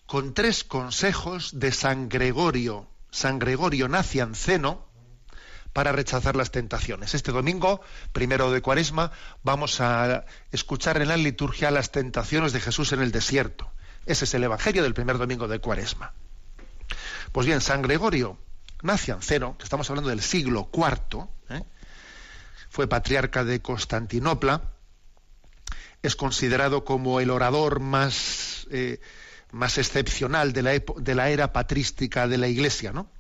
con tres consejos de San Gregorio, San Gregorio Nacianceno, para rechazar las tentaciones. Este domingo, primero de Cuaresma, vamos a escuchar en la liturgia las tentaciones de Jesús en el desierto. Ese es el Evangelio del primer domingo de Cuaresma. Pues bien, San Gregorio Nacianceno, que estamos hablando del siglo IV, ¿eh? fue patriarca de Constantinopla, es considerado como el orador más, eh, más excepcional de la, de la, era patrística de la Iglesia, ¿no?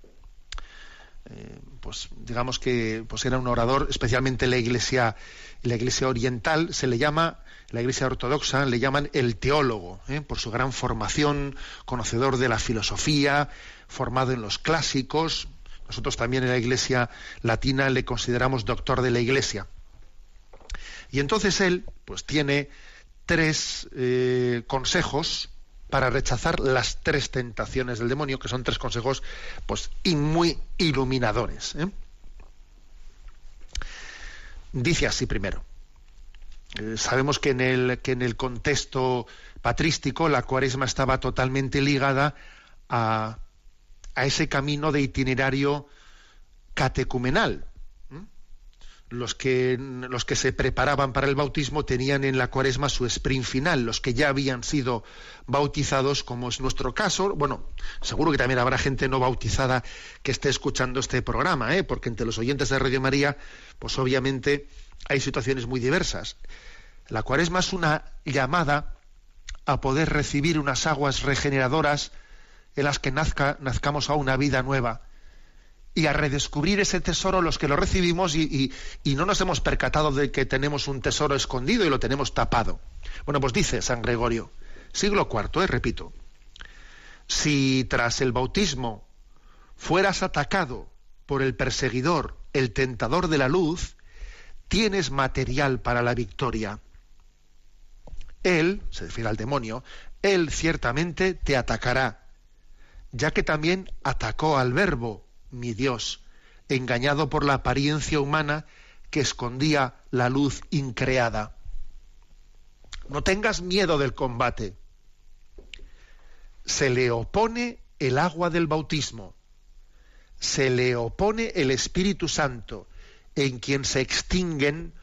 Eh, pues digamos que pues era un orador, especialmente la Iglesia, la Iglesia oriental se le llama, la Iglesia ortodoxa le llaman el teólogo, ¿eh? por su gran formación, conocedor de la filosofía, formado en los clásicos. Nosotros también en la Iglesia latina le consideramos doctor de la Iglesia. Y entonces él, pues tiene tres eh, consejos para rechazar las tres tentaciones del demonio, que son tres consejos, pues, y muy iluminadores. ¿eh? Dice así primero. Eh, sabemos que en, el, que en el contexto patrístico la cuaresma estaba totalmente ligada a, a ese camino de itinerario catecumenal. Los que, los que se preparaban para el bautismo tenían en la cuaresma su sprint final, los que ya habían sido bautizados, como es nuestro caso. Bueno, seguro que también habrá gente no bautizada que esté escuchando este programa, ¿eh? porque entre los oyentes de Radio María, pues obviamente hay situaciones muy diversas. La cuaresma es una llamada a poder recibir unas aguas regeneradoras en las que nazca, nazcamos a una vida nueva y a redescubrir ese tesoro los que lo recibimos y, no nos hemos percatado de que tenemos un tesoro escondido y lo tenemos tapado. Bueno, pues dice San Gregorio, siglo IV, eh, repito, si tras el bautismo fueras atacado por el perseguidor, el tentador de la luz, tienes material para la victoria. Él, se refiere al demonio, él ciertamente te atacará, ya que también atacó al verbo, mi Dios, engañado por la apariencia humana que escondía la luz increada. No tengas miedo del combate. Se le opone el agua del bautismo. Se le opone el Espíritu Santo, en quien se extinguen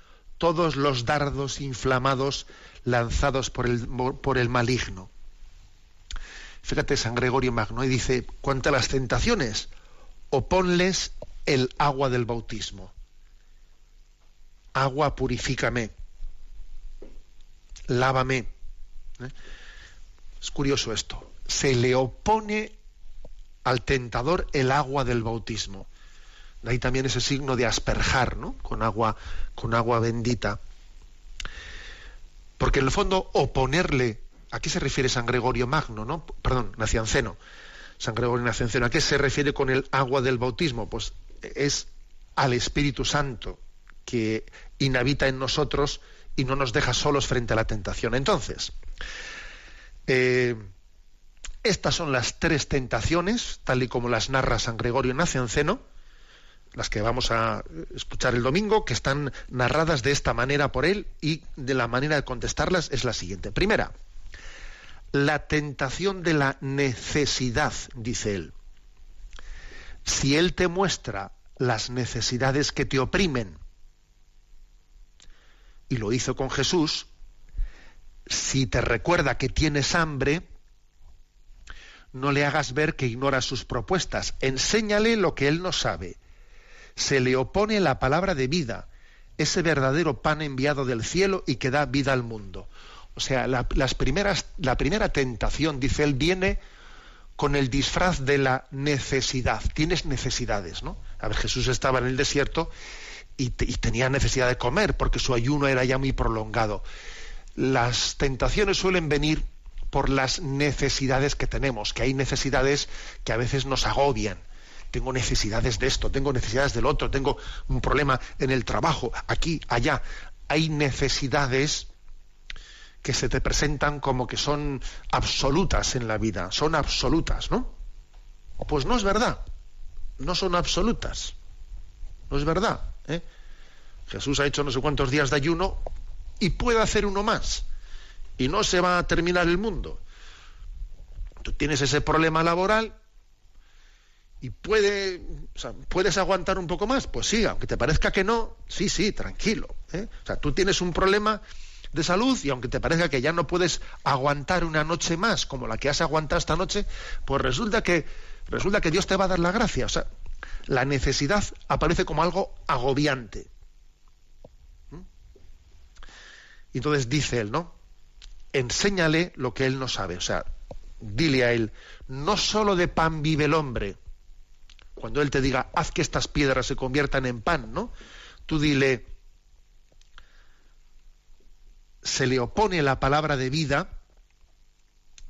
todos los dardos inflamados lanzados por el, por el maligno. Fíjate San Gregorio Magno y dice, cuanto a las tentaciones, oponles el agua del bautismo. Agua, purifícame. Lávame. ¿Eh? Es curioso esto. Se le opone al tentador el agua del bautismo. Ahí también ese signo de asperjar, ¿no? Con agua, con agua bendita. Porque en el fondo oponerle, ¿a qué se refiere San Gregorio Magno, no? Perdón, Nacianceno San Gregorio Nacianceno. ¿A qué se refiere con el agua del bautismo? Pues es al Espíritu Santo que inhabita en nosotros y no nos deja solos frente a la tentación. Entonces, eh, estas son las tres tentaciones, tal y como las narra San Gregorio Nacianceno, las que vamos a escuchar el domingo, que están narradas de esta manera por él y de la manera de contestarlas es la siguiente. Primera, la tentación de la necesidad, dice él. Si Él te muestra las necesidades que te oprimen, y lo hizo con Jesús, si te recuerda que tienes hambre, no le hagas ver que ignora sus propuestas, enséñale lo que Él no sabe. Se le opone la palabra de vida, ese verdadero pan enviado del cielo y que da vida al mundo. O sea, la, las primeras, la primera tentación, dice él, viene con el disfraz de la necesidad. Tienes necesidades, ¿no? A ver, Jesús estaba en el desierto y, y, tenía necesidad de comer porque su ayuno era ya muy prolongado. Las tentaciones suelen venir por las necesidades que tenemos, que hay necesidades que a veces nos agobian. Tengo necesidades de esto, tengo necesidades del otro, tengo un problema en el trabajo, aquí, allá. Hay necesidades que se te presentan como que son absolutas en la vida, son absolutas, ¿no? Pues no es verdad, no son absolutas, no es verdad. ¿eh? Jesús ha hecho no sé cuántos días de ayuno y puede hacer uno más y no se va a terminar el mundo. Tú tienes ese problema laboral y puede, puedes aguantar un poco más, pues sí, aunque te parezca que no, sí, sí, tranquilo. ¿eh? O sea, tú tienes un problema de salud y aunque te parezca que ya no puedes aguantar una noche más como la que has aguantado esta noche, pues resulta que resulta que Dios te va a dar la gracia. O sea, la necesidad aparece como algo agobiante. ¿Mm? Y entonces dice él, ¿no? Enséñale lo que él no sabe. O sea, dile a él, no solo de pan vive el hombre. Cuando él te diga, haz que estas piedras se conviertan en pan, ¿no? Tú dile, se le opone la palabra de vida,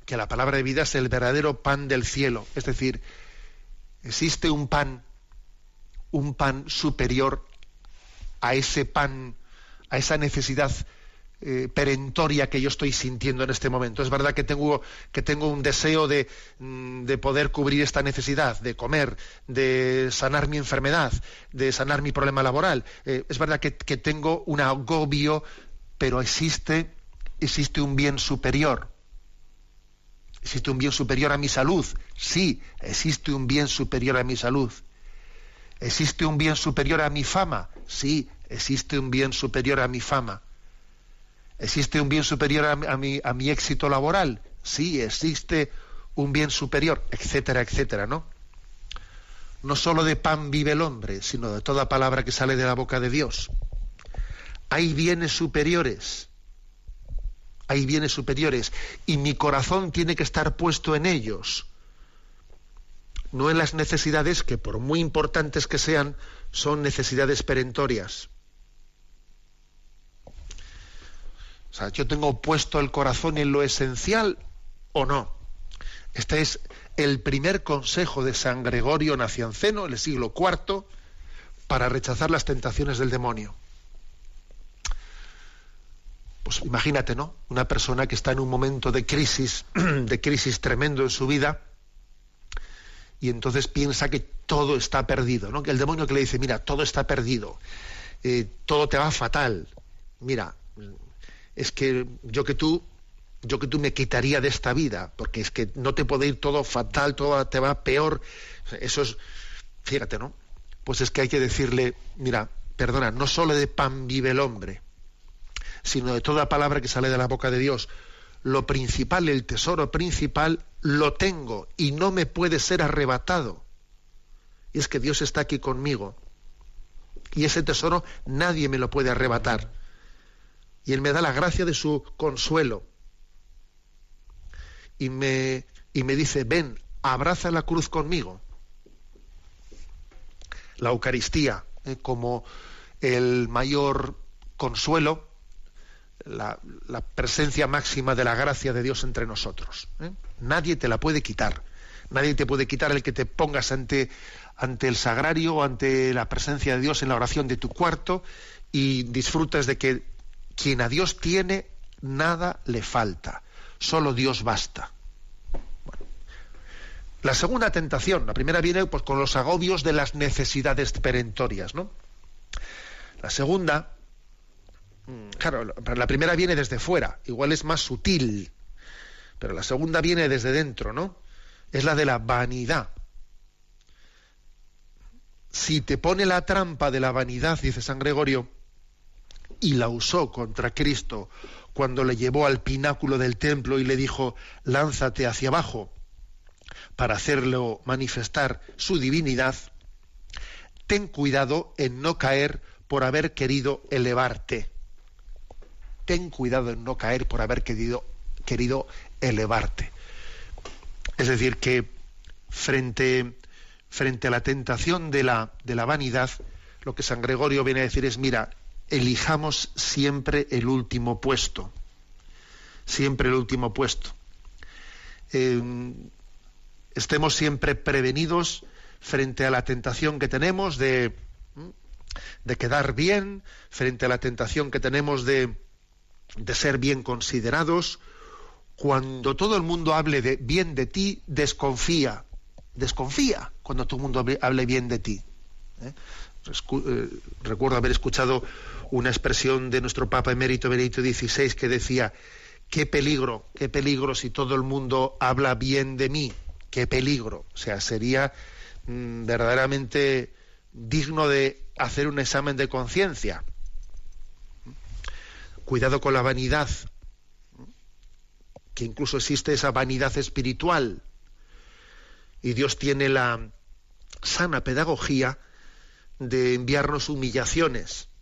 que la palabra de vida es el verdadero pan del cielo. Es decir, existe un pan, un pan superior a ese pan, a esa necesidad eh, perentoria que yo estoy sintiendo en este momento. Es verdad que tengo, que tengo un deseo de, mm, de, poder cubrir esta necesidad, de comer, de sanar mi enfermedad, de sanar mi problema laboral. Eh, es verdad que, que tengo un agobio pero existe, existe un bien superior. ¿Existe un bien superior a mi salud? Sí, existe un bien superior a mi salud. ¿Existe un bien superior a mi fama? Sí, existe un bien superior a mi fama. ¿Existe un bien superior a, mi, mi éxito laboral? Sí, existe un bien superior, etcétera, etcétera, ¿no? No solo de pan vive el hombre, sino de toda palabra que sale de la boca de Dios. Hay bienes superiores hay bienes superiores y mi corazón tiene que estar puesto en ellos, no en las necesidades que por muy importantes que sean, son necesidades perentorias. O sea, yo tengo puesto el corazón en lo esencial o no. Este es el primer consejo de San Gregorio Nacianceno, el siglo IV, para rechazar las tentaciones del demonio pues imagínate, ¿no? Una persona que está en un momento de crisis, de crisis tremendo en su vida, y entonces piensa que todo está perdido, ¿no? Que el demonio que le dice, mira, todo está perdido, eh, todo te va fatal, mira, es que yo que tú, yo que tú me quitaría de esta vida, porque es que no te puede ir todo fatal, todo te va peor, eso es, fíjate, ¿no? Pues es que hay que decirle, mira, perdona, no solo de pan vive el hombre, sino de toda palabra que sale de la boca de Dios. Lo principal, el tesoro principal, lo tengo y no me puede ser arrebatado. Y es que Dios está aquí conmigo. Y ese tesoro nadie me lo puede arrebatar. Y Él me da la gracia de su consuelo. Y me, y me dice, ven, abraza la cruz conmigo. La Eucaristía, eh, como el mayor consuelo la, presencia máxima de la gracia de Dios entre nosotros. ¿eh? Nadie te la puede quitar. Nadie te puede quitar el que te pongas ante, ante el sagrario, ante la presencia de Dios en la oración de tu cuarto y disfrutas de que quien a Dios tiene, nada le falta. Solo Dios basta. La segunda tentación, la primera viene pues, con los agobios de las necesidades perentorias, ¿no? La segunda Mm, claro, la primera viene desde fuera, igual es más sutil, pero la segunda viene desde dentro, ¿no? Es la de la vanidad. Si te pone la trampa de la vanidad, dice San Gregorio, y la usó contra Cristo cuando le llevó al pináculo del templo y le dijo, lánzate hacia abajo para hacerlo manifestar su divinidad, ten cuidado en no caer por haber querido elevarte ten cuidado en no caer por haber querido, querido elevarte. Es decir, que frente, frente a la tentación de la, de la vanidad, lo que San Gregorio viene a decir es, mira, elijamos siempre el último puesto, siempre el último puesto. Em, estemos siempre prevenidos frente a la tentación que tenemos de, de quedar bien, frente a la tentación que tenemos de, de ser bien considerados, cuando todo el mundo hable bien de ti, desconfía. Desconfía cuando todo el mundo hable, bien de ti. ¿eh? Eh, recuerdo haber escuchado una expresión de nuestro Papa emérito Benedicto XVI que decía, qué peligro, qué peligro si todo el mundo habla bien de mí, qué peligro. O sea, sería mm, verdaderamente digno de hacer un examen de conciencia cuidado con la vanidad, que incluso existe esa vanidad espiritual. Y Dios tiene la sana pedagogía de enviarnos humillaciones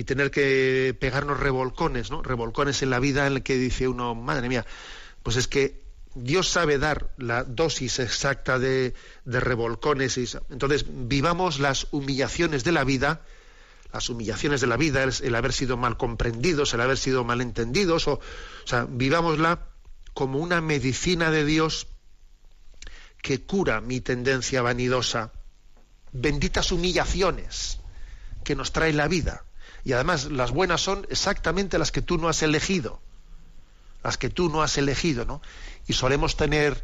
y tener que pegarnos revolcones, ¿no? Revolcones en la vida en el que dice uno, madre mía, pues es que Dios sabe dar la dosis exacta de, de revolcones. Y, entonces, vivamos las humillaciones de la vida las humillaciones de la vida, el, haber sido mal comprendidos, el haber sido mal entendidos, o, o sea, vivámosla como una medicina de Dios que cura mi tendencia vanidosa. Benditas humillaciones que nos trae la vida. Y además las buenas son exactamente las que tú no has elegido. Las que tú no has elegido, ¿no? Y solemos tener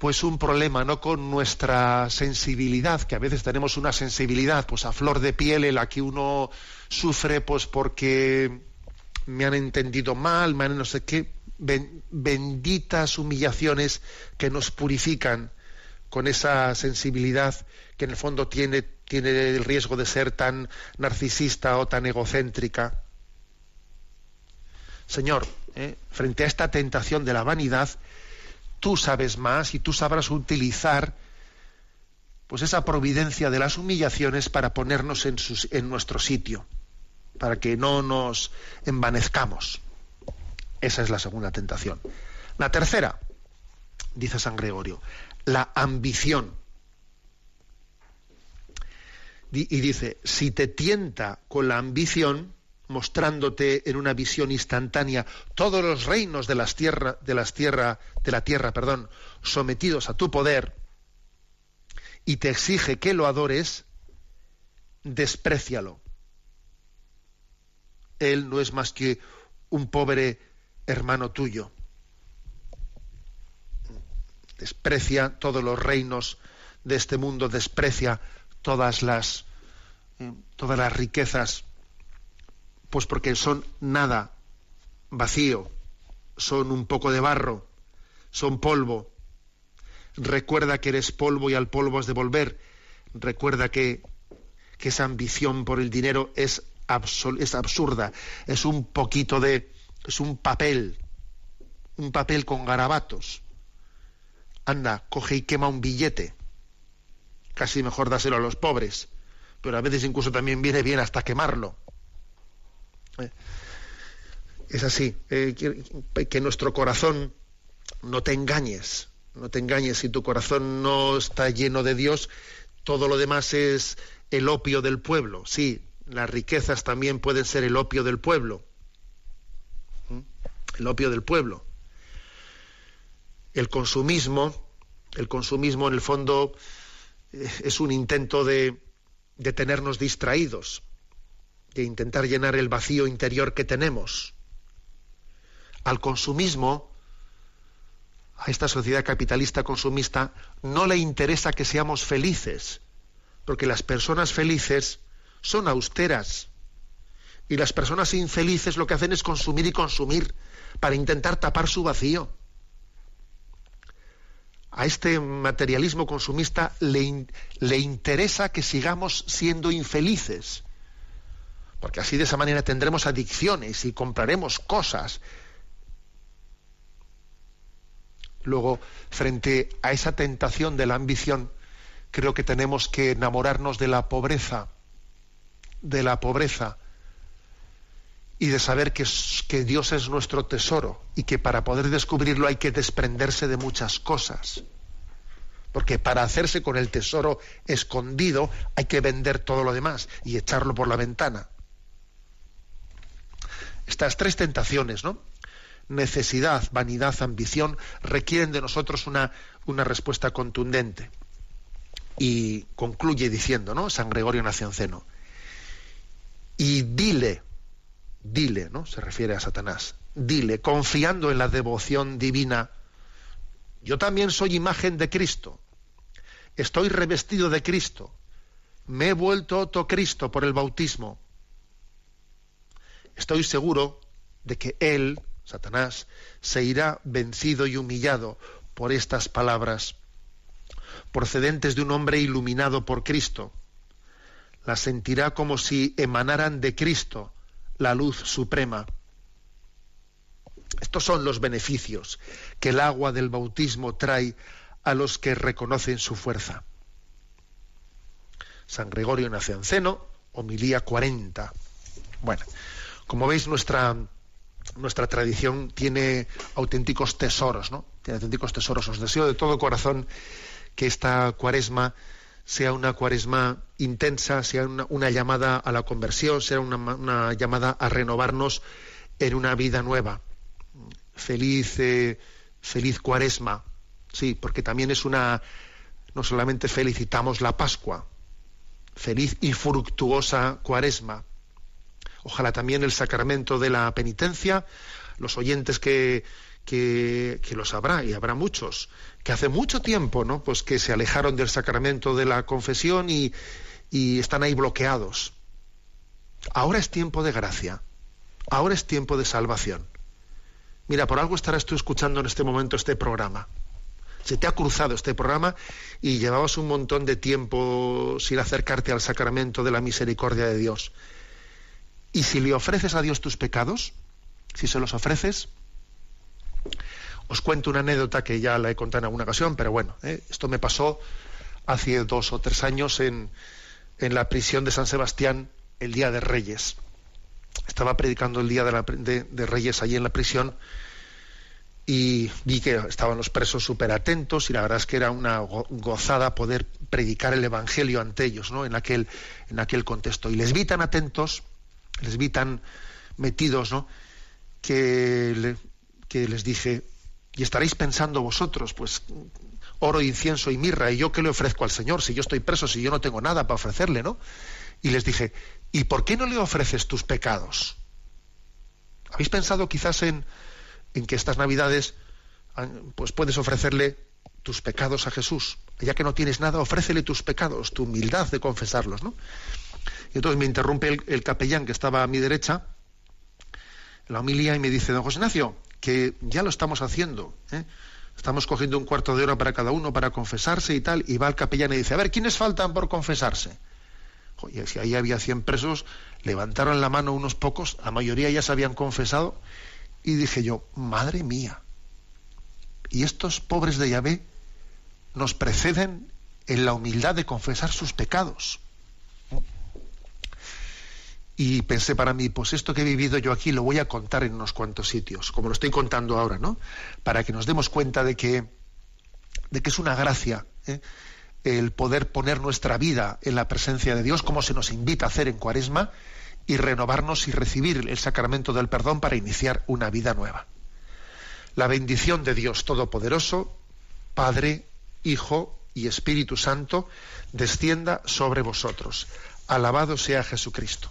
pues un problema no con nuestra sensibilidad, que a veces tenemos una sensibilidad pues a flor de piel en la que uno sufre pues porque me han entendido mal, me han no sé qué, benditas humillaciones que nos purifican con esa sensibilidad que en el fondo tiene, tiene el riesgo de ser tan narcisista o tan egocéntrica. Señor, ¿eh? frente a esta tentación de la vanidad, tú sabes más y tú sabrás utilizar pues esa providencia de las humillaciones para ponernos en, en nuestro sitio, para que no nos envanezcamos. Esa es la segunda tentación. La tercera, dice San Gregorio, la ambición. Y dice, si te tienta con la ambición, mostrándote en una visión instantánea todos los reinos de las tierra, de de la tierra, perdón, sometidos a tu poder y te exige que lo adores, desprecialo. Él no es más que un pobre hermano tuyo. Desprecia todos los reinos de este mundo, desprecia todas las eh, todas las riquezas pues porque son nada, vacío, son un poco de barro, son polvo. Recuerda que eres polvo y al polvo has de volver. Recuerda que, que esa ambición por el dinero es, es absurda, es un poquito de... es un papel, un papel con garabatos. Anda, coge y quema un billete. Casi mejor dáselo a los pobres, pero a veces incluso también viene bien hasta quemarlo. Eh, es así, eh, que, nuestro corazón no te engañes, no te engañes, si tu corazón no está lleno de Dios, todo lo demás es el opio del pueblo. Sí, las riquezas también pueden ser el opio del pueblo. ¿Mm? El opio del pueblo. El consumismo, el consumismo en el fondo es un intento de, de tenernos distraídos de intentar llenar el vacío interior que tenemos. Al consumismo, a esta sociedad capitalista consumista, no le interesa que seamos felices, porque las personas felices son austeras y las personas infelices lo que hacen es consumir y consumir para intentar tapar su vacío. A este materialismo consumista le, le interesa que sigamos siendo infelices porque así de esa manera tendremos adicciones y compraremos cosas. Luego, frente a esa tentación de la ambición, creo que tenemos que enamorarnos de la pobreza, de la pobreza, y de saber que, Dios es nuestro tesoro y que para poder descubrirlo hay que desprenderse de muchas cosas. Porque para hacerse con el tesoro escondido hay que vender todo lo demás y echarlo por la ventana. Estas tres tentaciones, ¿no? Necesidad, vanidad, ambición, requieren de nosotros una, una respuesta contundente. Y concluye diciendo, ¿no? San Gregorio Nacionceno. Y dile, dile, ¿no? Se refiere a Satanás. Dile, confiando en la devoción divina, yo también soy imagen de Cristo. Estoy revestido de Cristo. Me he vuelto otro Cristo por el bautismo estoy seguro de que él, Satanás, se irá vencido y humillado por estas palabras, procedentes de un hombre iluminado por Cristo. Las sentirá como si emanaran de Cristo, la luz suprema. Estos son los beneficios que el agua del bautismo trae a los que reconocen su fuerza. San Gregorio Nacianceno, homilía 40. Bueno, como veis, nuestra, nuestra tradición tiene auténticos tesoros, ¿no? Tiene auténticos tesoros. Os deseo de todo corazón que esta cuaresma sea una cuaresma intensa, sea una, llamada a la conversión, sea una, llamada a renovarnos en una vida nueva. Feliz, eh, feliz cuaresma, sí, porque también es una, no solamente felicitamos la Pascua, feliz y fructuosa cuaresma, Ojalá también el sacramento de la penitencia, los oyentes que, que, que los habrá, y habrá muchos, que hace mucho tiempo, ¿no? Pues que se alejaron del sacramento de la confesión y, están ahí bloqueados. Ahora es tiempo de gracia. Ahora es tiempo de salvación. Mira, por algo estarás tú escuchando en este momento este programa. Se te ha cruzado este programa y llevabas un montón de tiempo sin acercarte al sacramento de la misericordia de Dios. Y si le ofreces a Dios tus pecados, si se los ofreces, os cuento una anécdota que ya la he contado en alguna ocasión, pero bueno, ¿eh? esto me pasó hace dos o tres años en, en, la prisión de San Sebastián el día de Reyes. Estaba predicando el día de, la, de, de Reyes allí en la prisión y vi que estaban los presos súper atentos y la verdad es que era una gozada poder predicar el Evangelio ante ellos, ¿no? En aquel, en aquel contexto. Y les vi tan atentos, les vi tan metidos, ¿no? Que, que les dije, y estaréis pensando vosotros, pues oro, incienso y mirra, y yo qué le ofrezco al Señor, si yo estoy preso, si yo no tengo nada para ofrecerle, ¿no? Y les dije, ¿y por qué no le ofreces tus pecados? ¿Habéis pensado quizás en, que estas Navidades pues puedes ofrecerle tus pecados a Jesús? Ya que no tienes nada, ofrécele tus pecados, tu humildad de confesarlos, ¿no? Y entonces me interrumpe el, el capellán que estaba a mi derecha, la homilía, y me dice, don José Ignacio, que ya lo estamos haciendo. ¿eh? Estamos cogiendo un cuarto de hora para cada uno para confesarse y tal, y va el capellán y dice, a ver, ¿quiénes faltan por confesarse? Oye, si ahí había 100 presos, levantaron la mano unos pocos, la mayoría ya se habían confesado, y dije yo, madre mía, y estos pobres de Yahvé nos preceden en la humildad de confesar sus pecados. Y pensé para mí, pues esto que he vivido yo aquí lo voy a contar en unos cuantos sitios, como lo estoy contando ahora, ¿no? Para que nos demos cuenta de que, de que es una gracia ¿eh? el poder poner nuestra vida en la presencia de Dios, como se nos invita a hacer en Cuaresma, y renovarnos y recibir el sacramento del perdón para iniciar una vida nueva. La bendición de Dios Todopoderoso, Padre, Hijo y Espíritu Santo, descienda sobre vosotros. Alabado sea Jesucristo.